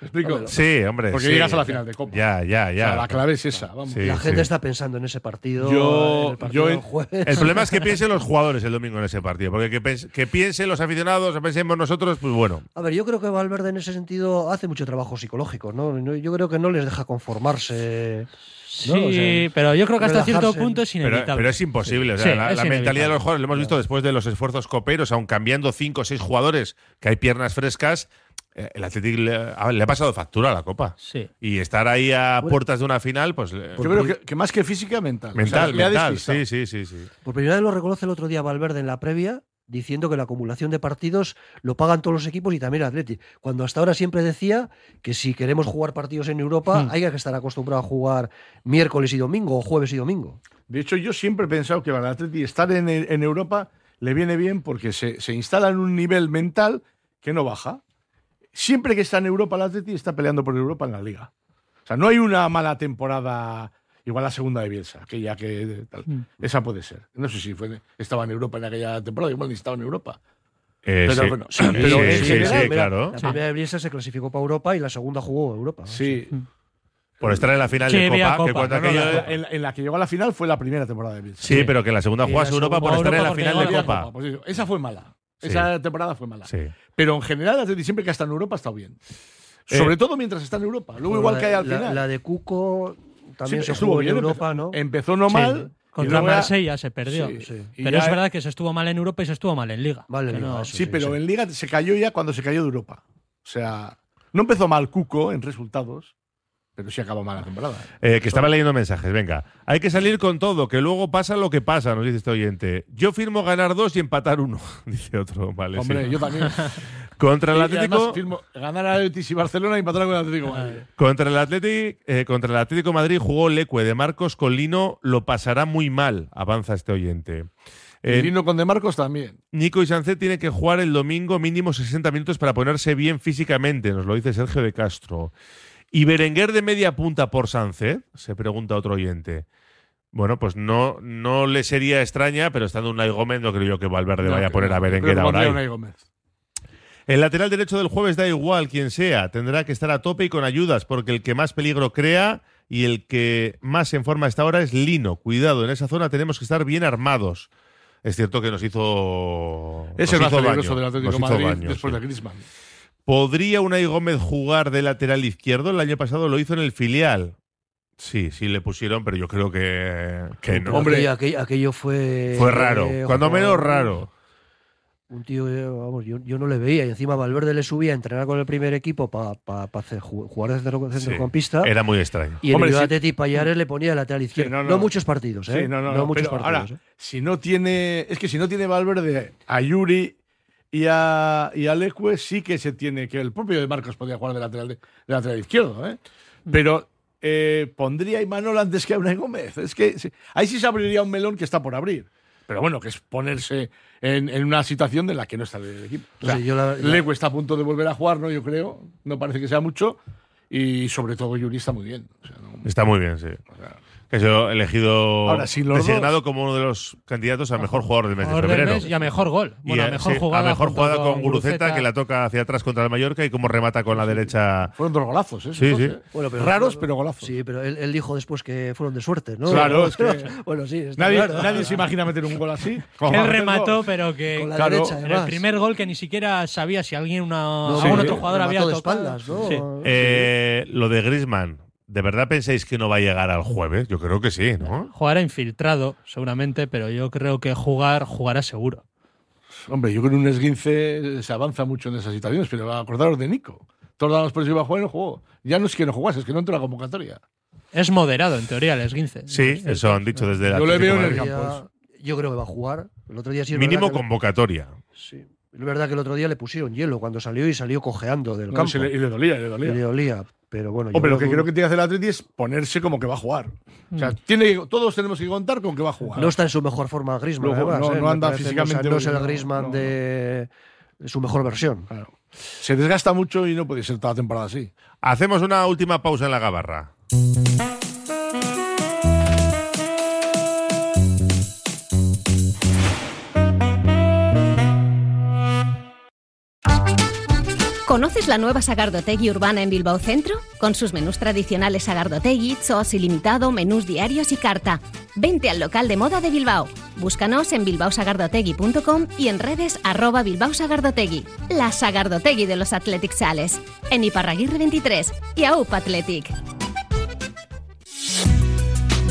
¿Me explico? Sí, hombre. Porque sí. llegas a la final de Copa. Ya, ya, O ya. sea, la clave es esa, vamos. Sí, la sí. gente está pensando en ese partido. Yo- en el partido yo del en- jueves. El problema es que piensen los jugadores el domingo en ese partido. Porque que, pens- que piensen los aficionados, o pensemos nosotros, pues bueno. A ver, yo creo que Valverde en ese sentido hace mucho trabajo psicológico, ¿no? Yo creo que no les deja conformarse. Sí, ¿no? O sea, pero yo creo que hasta cierto punto es inevitable. pero es imposible. o sea, Sí, la, es la mentalidad de los jugadores lo hemos visto después de los esfuerzos coperos, aun cambiando cinco o seis jugadores, que hay piernas frescas. Eh, El Atlético le, ha- le ha pasado factura a la Copa. Sí. Y estar ahí a puertas de una final, pues. le- Yo creo que, que más que física, mental. O sea, mental, mental. Sí, sí, sí, sí. Por primera vez lo reconoce el otro día Valverde en la previa, diciendo que la acumulación de partidos lo pagan todos los equipos y también el Atleti. Cuando hasta ahora siempre decía que si queremos jugar partidos en Europa, Hmm. hay que estar acostumbrado a jugar miércoles y domingo o jueves y domingo. De hecho, yo siempre he pensado que para el Atleti estar en, en Europa le viene bien porque se, se instala en un nivel mental que no baja. Siempre que está en Europa el Atleti está peleando por Europa en la Liga. O sea, no hay una mala temporada igual la segunda de Bielsa, que ya que tal. esa puede ser. No sé si fue, estaba en Europa en aquella temporada, igual ni estaba en Europa. Eh, Pero sí. bueno, Sí, pero sí, en general, claro. La primera de Bielsa se clasificó para Europa y la segunda jugó Europa. Sí. Por estar en la final Sí, de Copa, que cuando No, la- en, en la que llegó a la final fue la primera temporada de Bielsa. Sí, pero que en la segunda la Europa por estar en la final de Copa. Pues eso, esa fue mala. Sí. Esa temporada fue mala. Sí. Pero en general, Atleti siempre que está en Europa ha estado bien. Eh, Sobre todo mientras está en Europa. Luego, Bueno, igual hay al la- final. La de Cuco también Sí, se estuvo jugó en bien, Europa, empezó, ¿no? Empezó no mal. Contra Marsella se perdió. Sí, sí. Y Pero es verdad que se estuvo mal en Europa y se estuvo mal en Liga. Vale, Que Liga, no- eso Sí, sí, pero sí. en Liga se cayó ya cuando se cayó de Europa. O sea, no empezó mal Cuco en resultados, pero sí acabó mal la temporada. Eh, que estaba leyendo mensajes, venga. Hay que salir con todo, que luego pasa lo que pasa, nos dice este oyente. Yo firmo ganar dos y empatar uno, [LAUGHS] dice otro. Vale, Hombre, sí. yo también. [LAUGHS] Contra el Atlético. firmo ganar a Betis y Barcelona y empatar con el Atlético. Madrid. Contra el Atlético, eh, contra el Atlético Madrid jugó Lecue de Marcos con Lino, lo pasará muy mal, avanza este oyente. Eh, Lino con De Marcos también. Nico y Sancet tienen que jugar el domingo mínimo 60 minutos para ponerse bien físicamente, nos lo dice Sergio de Castro. ¿Y Berenguer de media punta por Sancet? Se pregunta otro oyente. Bueno, pues no, no le sería extraña, pero estando un Gómez no creo yo que Valverde No, vaya a poner a Berenguer ahora. Gómez. El lateral derecho del jueves da igual quien sea, tendrá que estar a tope y con ayudas, porque el que más peligro crea y el que más en forma está ahora es Lino. Cuidado, en esa zona tenemos que estar bien armados. Es cierto que nos hizo. Es nos el más hizo peligroso daño, del Atlético Madrid después sí. de Griezmann. ¿Podría Unai Gómez jugar de lateral izquierdo? El año pasado lo hizo en el filial. Sí, sí le pusieron, pero yo creo que, que no. Hombre. aquello, aquello- aquello fue. Fue raro, eh, cuando menos raro. Un tío, eh, vamos, yo, yo no le veía. Y encima Valverde le subía a entrenar con el primer equipo para jugar de centro- centrocampista. Era muy extraño. Y en Hombre, el sí. Payares le ponía lateral izquierdo. no, no, no. muchos partidos, ¿eh? Sí, no, no, no, muchos pero partidos. ahora, ¿eh? si no tiene. Es que si no tiene Valverde a Yuri y a, y a Leque, sí que se tiene. Que el propio de Marcos podía jugar de lateral, de, de lateral izquierdo, ¿eh? Pero eh, pondría a Imanol antes que a Unai Gómez. Es que sí, ahí sí se abriría un melón que está por abrir. Pero bueno, que es ponerse en, en una situación de la que no está el equipo. O sea, yo la- la- Leque está a punto de volver a jugar, ¿no? Yo creo. No parece que sea mucho. Y sobre todo Yuri está muy bien. O sea, no- Está muy bien, sí. Que yo elegido Ahora, sin los designado dos- como uno de los candidatos a mejor jugador del mes de febrero. mes y a mejor gol. Bueno, Y, a mejor sí, jugada. a mejor junto jugada con Guruceta, que la toca hacia atrás contra el Mallorca y como remata con la derecha. Fueron dos golazos, ¿eh? Sí, sí. dos. Bueno, pero- Raros, pero golazos. Sí, pero él, él dijo después que fueron de suerte, ¿no? Claro, [LAUGHS] es que- bueno, sí, está Nadie, claro. nadie se imagina meter un gol así. [LAUGHS] Que él remató, pero que Con la Claro, derecha, el primer gol que ni siquiera sabía si alguien una, No, algún sí, otro jugador había tocado. espaldas, ¿no? Sí. Eh, lo de Grisman, ¿de verdad pensáis que no va a llegar al jueves? Yo creo que sí, ¿no? Jugará infiltrado, seguramente, pero yo creo que jugar, jugará seguro. Hombre, yo creo que un esguince se avanza mucho en esas situaciones, pero acordaros de Nico. Todos damos por eso iba a jugar y no jugó. Ya no es que no jugase, es que no entró a la convocatoria. Es moderado, en teoría, el esguince. Sí, eso han dicho desde la. Yo le veo en el campo. yo creo que va a jugar. El otro día sí Mínimo convocatoria. Sí. Es verdad que el otro día le pusieron hielo cuando salió y salió cojeando del No, campo. le- y le dolía, le Y dolía. le dolía. Pero bueno, Hombre, lo que creo creo que tiene que hacer el Atleti es ponerse como que va a jugar. O Mm. sea, tiene, todos tenemos que contar con que va a jugar. No está en su mejor forma además. no- ¿eh? no anda parece, físicamente No, es el no, de, de su mejor versión. Claro. Se desgasta mucho y no puede ser toda la temporada así. Hacemos una última pausa en la gabarra. ¿Conoces la nueva Sagardotegui urbana en Bilbao Centro? Con sus menús tradicionales Sagardotegui, Zoos ilimitado, menús diarios y carta. Vente al local de moda de Bilbao. Búscanos en bilbaosagardotegui.com y en redes arroba Bilbao Sagardotegui. La Sagardotegui de los Athletic Sales. En Iparraguirre 23 y AUP Athletic.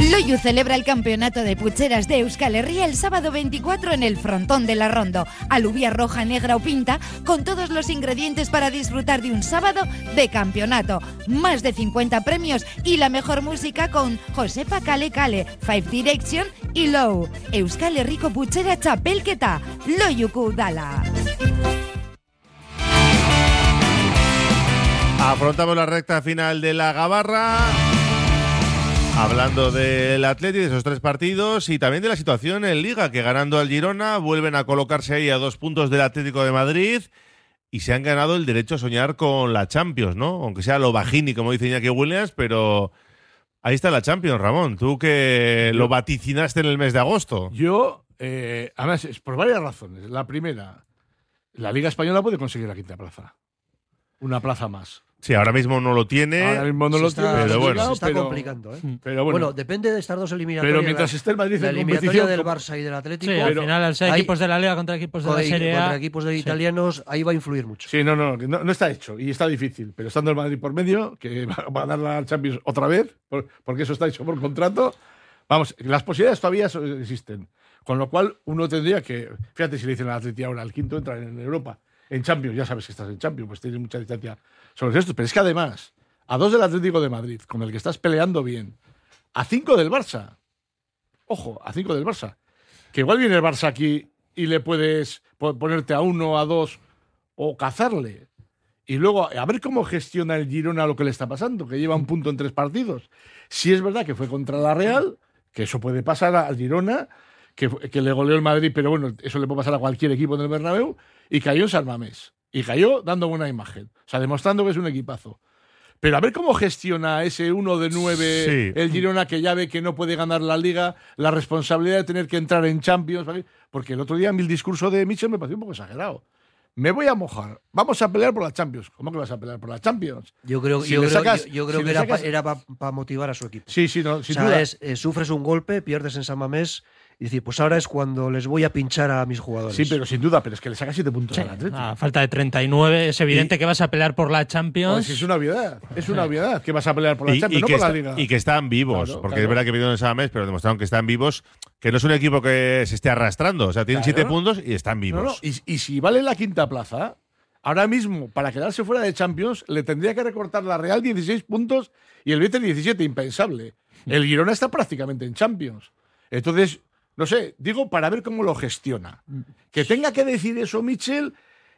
Loyu celebra el campeonato de pucheras de Euskal Herria el sábado 24 en el frontón de la Rondo. Alubia roja, negra o pinta, con todos los ingredientes para disfrutar de un sábado de campeonato. Más de 50 premios y la mejor música con Josepa Kale Kale, Five Direction y Low. Euskal Herriko puchera txapelketa, Loyuku dala. Afrontamos la recta final de la Gabarra. Hablando del Atleti, de esos tres partidos y también de la situación en Liga, que ganando al Girona vuelven a colocarse ahí a dos puntos del Atlético de Madrid y se han ganado el derecho a soñar con la Champions, ¿no? Aunque sea lo bajini, como dice Iñaki Williams, pero ahí está la Champions, Ramón. Tú que lo vaticinaste en el mes de agosto. Yo, eh, además, es por varias razones. La primera, la Liga Española puede conseguir la quinta plaza. Una plaza más. Sí, ahora mismo no lo tiene. Ahora mismo no Se lo está- tiene, pero bueno. se está pero- complicando, ¿eh? Pero Bueno, bueno, depende de estas dos eliminatorias. pero mientras esté el Madrid la en eliminatoria del Barça y del Atlético. Sí, al Pero final, al ser hay- equipos de la Liga contra equipos de la Serie A. contra equipos de sí. italianos, ahí va a influir mucho. Sí, no, no, no, no está hecho y está difícil. Pero estando el Madrid por medio, que va, va a dar la Champions otra vez, por- porque eso está hecho por contrato. Vamos, las posibilidades todavía existen. Con lo cual, uno tendría que. Fíjate si le dicen al Atleti ahora, el quinto entra en Europa. En Champions, ya sabes que estás en Champions, pues tienes mucha distancia sobre esto. Pero es que además, a dos del Atlético de Madrid, con el que estás peleando bien, a cinco del Barça. Ojo, a cinco del Barça. Que igual viene el Barça aquí y le puedes po- ponerte a uno, a dos o cazarle. Y luego, a ver cómo gestiona el Girona lo que le está pasando, que lleva un punto en tres partidos. Si es verdad que fue contra la Real, que eso puede pasar al Girona, que, que le goleó el Madrid, pero bueno, eso le puede pasar a cualquier equipo en el Bernabéu, y cayó en San Mamés. Y cayó dando buena imagen. O sea, demostrando que es un equipazo. Pero a ver cómo gestiona ese uno de nueve Sí. el Girona que ya ve que no puede ganar la liga, la responsabilidad de tener que entrar en Champions. ¿vale? Porque el otro día el discurso de Mitchell me pareció un poco exagerado. me voy a mojar. Vamos a pelear por la Champions. ¿Cómo que vas a pelear por la Champions? Yo creo, Si yo creo, sacas- yo- yo creo si que era, sacas- para motivar a su equipo. Sí, sí, no, sin sea, duda. eh, sufres un golpe, pierdes en San Mamés y decir, pues ahora es cuando les voy a pinchar a mis jugadores. Sí, pero sin duda, pero es que le sacas 7 puntos al Atlético. A falta de 39, es evidente que vas a pelear por la Champions. Pues es una obviedad, es una obviedad que vas a pelear por la Y, Champions, y no que por la Liga. y que están vivos, Claro, porque claro. es verdad que pidieron esa mes, pero demostraron que están vivos, que no es un equipo que se esté arrastrando, o sea, tienen Claro. siete puntos y están vivos. No, no, Y, y si vale la quinta plaza, ahora mismo, para quedarse fuera de Champions, le tendría que recortar la Real 16 puntos y el Betis 17, impensable. El Girona está prácticamente en Champions. Entonces, no sé, digo para ver cómo lo gestiona. Que tenga que decir eso Michel,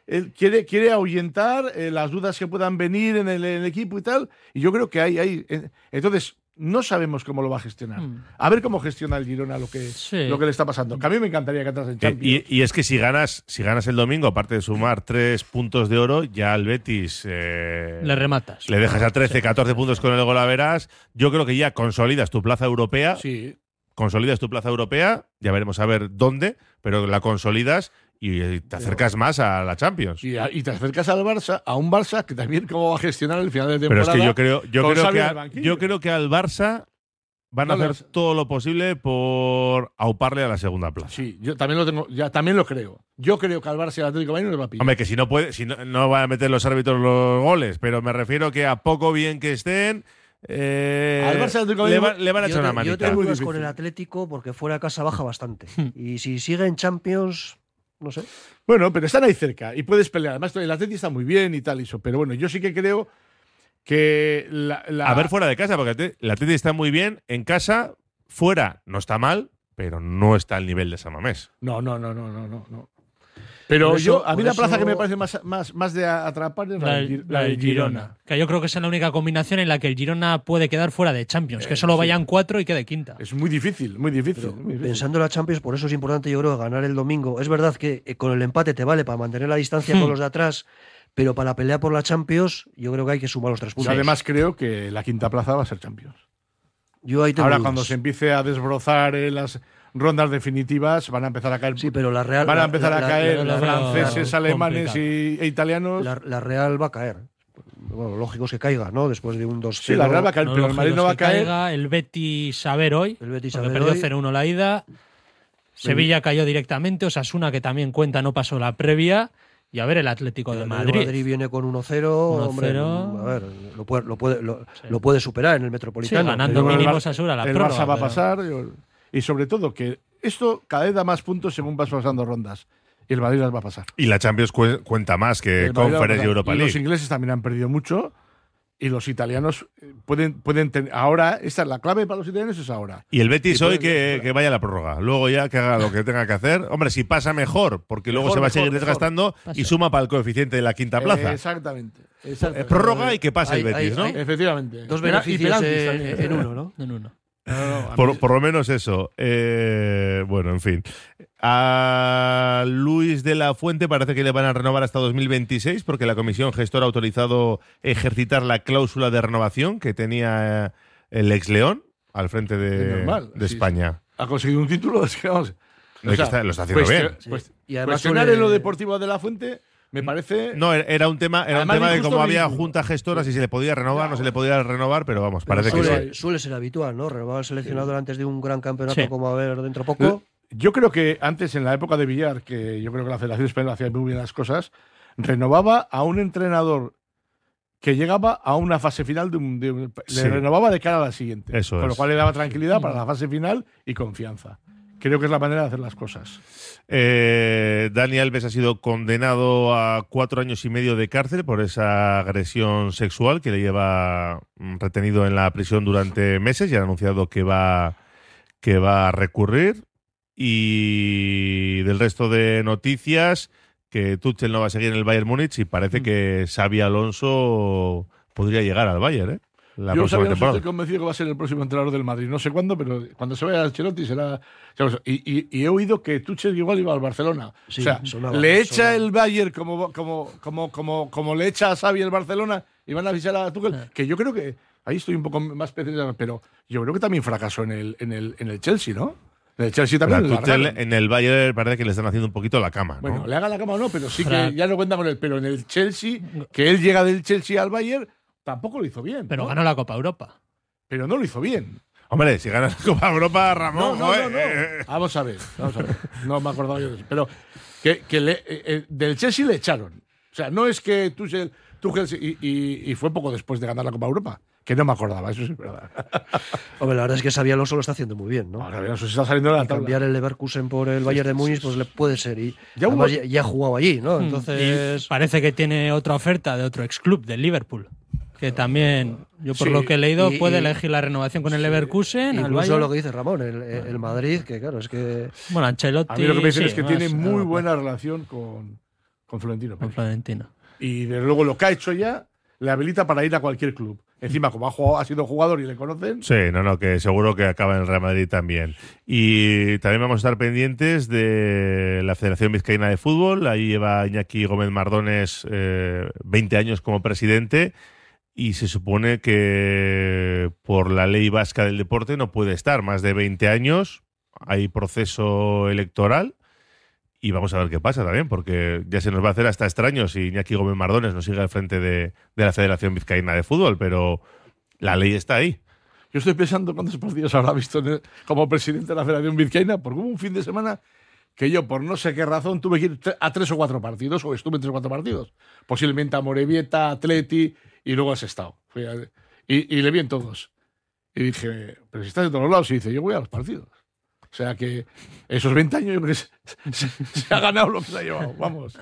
él quiere, quiere ahuyentar eh, las dudas que puedan venir en el, en el equipo y tal, y yo creo que hay... hay eh, entonces, no sabemos cómo lo va a gestionar. Mm. A ver cómo gestiona el Girona lo que, Sí. lo que le está pasando. Que a mí me encantaría que entras en Eh, Champions. y, y es que si ganas, si ganas el domingo, aparte de sumar tres puntos de oro, ya al Betis eh, Le rematas. le dejas a 13, 14 puntos con el Golaveras. Yo creo que ya consolidas tu plaza europea. Sí. Consolidas tu plaza europea, ya veremos a ver dónde, pero la consolidas y eh, te acercas más a la Champions. Y, a- y te acercas al Barça, a un Barça que también cómo va a gestionar el final de Pero temporada. es que yo creo, yo creo que, a- yo creo que al Barça van a No le hacer todo lo posible por auparle a la segunda plaza. Sí, yo también lo tengo, ya también lo creo. Yo creo que al Barça y al Atlético de Madrid no les va a pillar. Hombre, que si no puede, si no, no van a meter los árbitros los goles, pero me refiero que a poco bien que estén, eh, Al Barça le, va- le van a yo echar una Yo manita. tengo dudas con el Atlético porque fuera de casa baja bastante. y si sigue en Champions, no sé. Bueno, pero están ahí cerca y puedes pelear. Además, el Atlético está muy bien y tal, y eso. Pero bueno, yo sí que creo que la, la- A ver fuera de casa, porque el Atlético está muy bien. En casa, fuera, no está mal, pero no está al nivel de San Mamés. No, no, no, no, no, no. Pero eso- yo, a mí la plaza eso- que me parece más, más, más de atrapar es la, La, Girona. Que yo creo que esa es la única combinación en la que el Girona puede quedar fuera de Champions, que solo vayan cuatro y quede quinta. Es muy difícil, muy difícil. Pero muy difícil. pensando en la Champions, por eso es importante, yo creo, ganar el domingo. Es verdad que eh, con el empate te vale para mantener la distancia Hmm. con los de atrás, pero para la pelea por la Champions, yo creo que hay que sumar los tres Y puntos. además creo que la quinta plaza va a ser Champions. yo ahí tengo Ahora dudas. cuando se empiece a desbrozar en las rondas definitivas van a empezar a caer. Sí, pero la Real. van a la- empezar la- a caer la- la- franceses, la- alemanes y, e italianos. La, la Real va a caer. Bueno, lógico es que caiga, ¿no? Después de un 2 Sí, la Real va a caer, pero el Madrid no va a caer. caiga, el Betis a ver hoy, El Betis ver perdió hoy. 0-1 la ida. Sevilla cayó directamente, Osasuna, que también cuenta, no pasó la previa. Y a ver el Atlético de El Real Madrid. Madrid viene con 1-0. hombre, 1-0. a ver, lo puede, lo, puede, lo, lo puede superar en el Metropolitano. Sí, ganando pero- mínimo el Osasuna, la el prórroga, Barça va a pero- pasar. yo- Y sobre todo que esto cada vez da más puntos según vas pasando rondas. Y el Madrid las va a pasar. Y la Champions cu- cuenta más que Conference y. Europa Y League. Los ingleses también han perdido mucho. Y los italianos eh, pueden, pueden tener. Ahora, esta es la clave para los italianos, es ahora. Y el Betis Y hoy que, que vaya a la prórroga. Luego ya que haga lo que tenga que hacer. Hombre, si pasa mejor, porque luego se va a seguir mejor. desgastando y suma para el coeficiente de la quinta plaza. Eh, exactamente. Eh, exactamente. prórroga y que pase el Betis, hay- ¿no? hay- Efectivamente. Dos y beneficios en, también. en uno, ¿no? En uno. No, no, a Por, mí- por lo menos eso. Eh, bueno, en fin. A Luis de la Fuente parece que le van a renovar hasta 2026 porque la comisión gestora ha autorizado ejercitar la cláusula de renovación que tenía eh, el ex León al frente de, normal, de sí, España. ha conseguido un título. [LAUGHS] Es que, vamos, No, es que está- lo está haciendo bien. pues- Y además cuestionar en lo deportivo de la fuente me parece. No, era- un tema, era un Además, tema de cómo había ridículo. junta gestora, si se le podía renovar, no se le podía renovar, pero vamos, Pero parece que suele, sí. suele ser habitual, ¿no? Renovar al seleccionador antes de un gran campeonato Sí. como a haber dentro poco. Yo creo que antes, en la época de Villar, que yo creo que la Federación Española hacía muy bien las cosas, renovaba a un entrenador que llegaba a una fase final de un. de un- Sí. Le renovaba de cara a la siguiente. Eso con lo cual le daba tranquilidad para la fase final y confianza. Creo que es la manera de hacer las cosas. Eh, Dani Alves ha sido condenado a cuatro años y medio de cárcel por esa agresión sexual que le lleva mm, retenido en la prisión durante meses y ha anunciado que va, que va a recurrir. Y del resto de noticias, que Tuchel no va a seguir en el Bayern Múnich y parece que Xavi Alonso podría llegar al Bayern, ¿eh? La Yo próxima sabía, temporada. estoy convencido que va a ser el próximo entrenador del Madrid. No sé cuándo, pero cuando se vaya a Ancelotti será. Y, y- y he oído que Tuchel igual iba al Barcelona. Sí, o sea, sonaba, le echa sonaba. el Bayern como, como, como, como, como le echa a Xavi el Barcelona y van a fichar a Tuchel. Que yo creo que. Ahí estoy un poco más especial, pero yo creo que también fracasó en el, en el, en el Chelsea, ¿no? El Chelsea Pero también. Tuchel largaron. en el Bayern parece que le están haciendo un poquito la cama, ¿no? Bueno, le haga la cama o no, pero sí que ya no cuenta con él. Pero en el Chelsea, que él llega del Chelsea al Bayern, tampoco lo hizo bien. Pero ¿no? ganó la Copa Europa. Pero no lo hizo bien. Hombre, si ganas la Copa Europa, Ramón, no, joder, no, no. Vamos a ver, vamos a ver. No me acordaba yo de eso. Pero que, que le- eh, eh, del Chelsea le echaron. O sea, no es que Tuchel, y, y- y fue poco después de ganar la Copa Europa. Que no me acordaba, eso sí es verdad. Hombre, la verdad es que Xabi Alonso lo está haciendo muy bien, ¿no? Ahora bien, eso se está saliendo de la Y tabla. cambiar el Leverkusen por el Bayern de Múnich, pues le puede ser. Y Ya hubo- además ya, ya ha jugado allí, ¿no? Mm. Entonces. Y parece que tiene otra oferta de otro ex club, del Liverpool. Que también, yo por Sí, lo que he leído, y- puede y- elegir la renovación con el Leverkusen. al Incluso lo que dice Ramón, el, el Madrid, que claro, es que. Bueno, Ancelotti. A mí lo que me dicen sí, es que más, tiene muy claro, buena relación con, con Florentino. Con. Florentino. Y desde luego lo que ha hecho ya le habilita para ir a cualquier club. Encima, como ha, jugado- ha sido jugador y le conocen, Sí, no, no, que seguro que acaba en el Real Madrid también. Y también vamos a estar pendientes de la Federación Vizcaína de Fútbol. Ahí lleva Iñaki Gómez Mardones eh, 20 años como presidente y se supone que por la ley vasca del deporte no puede estar más de 20 años. Hay proceso electoral. Y vamos a ver qué pasa también, porque ya se nos va a hacer hasta extraño si Iñaki Gómez Mardones no sigue al frente de, de la Federación Vizcaína de Fútbol, pero la ley está ahí. yo estoy pensando cuántos partidos habrá visto como presidente de la Federación Vizcaína, porque hubo un fin de semana que yo, por no sé qué razón, tuve que ir a tres o cuatro partidos, o estuve en tres o cuatro partidos. Posiblemente a Morevieta, Atleti, y luego. Fui a- y, y le vi en todos. Y dije, pero si estás en todos lados, y dice, yo voy a los partidos. O sea que esos 20 años yo creo que se, se- se ha ganado lo que se ha llevado. Vamos.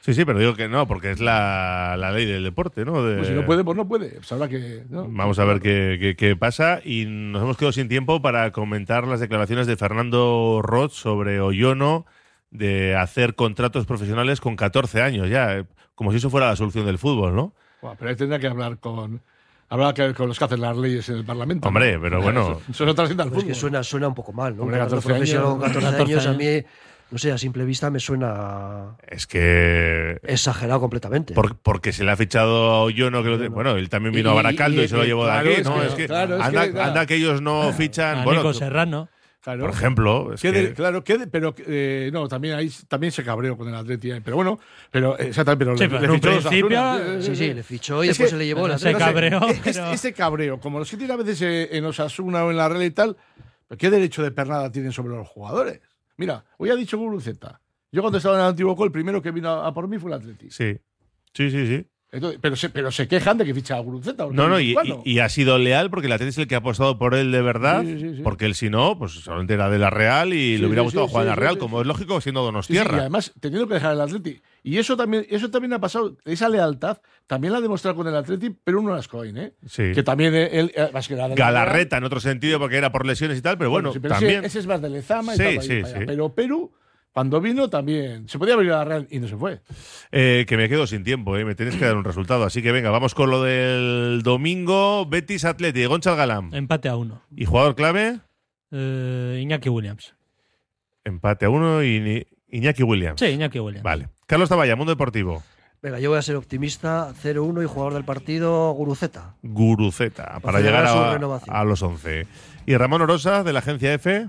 Sí, sí, pero digo que no, porque es la, la ley del deporte, ¿no? De- Pues si no puede, pues no puede. Pues habrá que. ¿no? Vamos a ver qué, qué- qué pasa. Y nos hemos quedado sin tiempo para comentar las declaraciones de Fernando Roth sobre Oyono de hacer contratos profesionales con 14 años ya, eh, como si eso fuera la solución del fútbol, ¿no? Pero ahí tendrá que hablar con. Habrá que con los que hacen las leyes en el Parlamento. Hombre, ¿no? pero bueno. Eso, eso no trasciende al Pues es fútbol. que suena, suena un poco mal, ¿no? Hombre, Un contrato 14 profesional años, con 14, 14 años, a mí, no sé, a simple vista me suena Es que. exagerado completamente. por- porque se le ha fichado a Oyono, que lo bueno, él también vino Y- a Baracaldo y, y- se lo llevó claro, de aquí, es ¿no? es que, claro, es anda, que, nada. anda que ellos no fichan. A bueno, Nico Serrano. Claro. por ejemplo, es Que de- que- claro, pero eh, no, también ahí también se cabreó con el Atleti, eh, pero bueno, pero eh, exactamente, pero Sí, le- pero le en un fichó principio-. Sí, sí, le fichó y Es después que- se le llevó la se No sé, cabreó, pero- Ese cabreo, como los que tiene a veces en Osasuna o en la Real y tal, ¿pero ¿qué derecho de pernada tienen sobre los jugadores? Mira, hoy ha dicho Guruceta. Yo cuando estaba en el antiguo el primero que vino a, a por mí fue el Atleti. sí. Sí, sí, sí. Entonces, pero, se, pero se quejan de que ficha a Guruceta. No, no, y, y- y ha sido leal porque el Atleti es el que ha apostado por él de verdad. Sí, sí, sí. Porque él, si no, pues solamente era de la Real y le hubiera gustado jugar en la Real, como es lógico, siendo Donostierra. y además, teniendo que dejar el Atleti. Y eso también, eso también ha pasado, esa lealtad también la ha demostrado con el Atleti, pero uno las coin, ¿eh? Que también él. eh, más que de la. Galarreta en otro sentido porque era por lesiones y tal, pero bueno, pero también. Ese, ese es más de Lezama y tal, ahí. Pero Perú, cuando vino también. Se podía venir a la Real y no se fue. Eh, que me quedo sin tiempo, eh, me tenéis que dar un resultado. Así que venga, vamos con lo del domingo. Betis Atleti, Gonchal Galán. Empate a uno. ¿Y jugador clave? Eh, Iñaki Williams. Empate a uno y Iñaki Williams. Sí, Iñaki Williams. Vale. Carlos Taballa, Mundo Deportivo. Venga, yo voy a ser optimista. 0-1 y jugador del partido, Guruceta. Guruceta, para llegar su a, renovación. a los 11. Y Ramón Orosa, de la agencia F.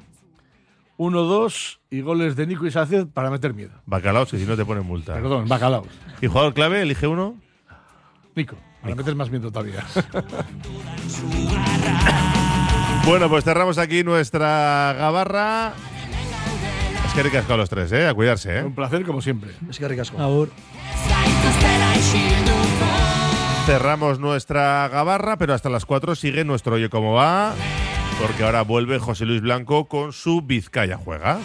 1-2 y goles de Nico y Sánchez para meter miedo. Bacalao, que si no te ponen multa. Perdón, bacalao. ¿Y jugador clave? Elige uno. Nico, para meter más miedo todavía. [LAUGHS] Bueno, pues cerramos aquí nuestra gabarra. Es que ricasco a los tres, ¿eh? A cuidarse, ¿eh? Un placer como siempre. Es que ricasco. Cerramos nuestra gabarra, pero hasta las 4 sigue nuestro Oye Cómo Va, porque ahora vuelve José Luis Blanco con su Vizcaya Juega.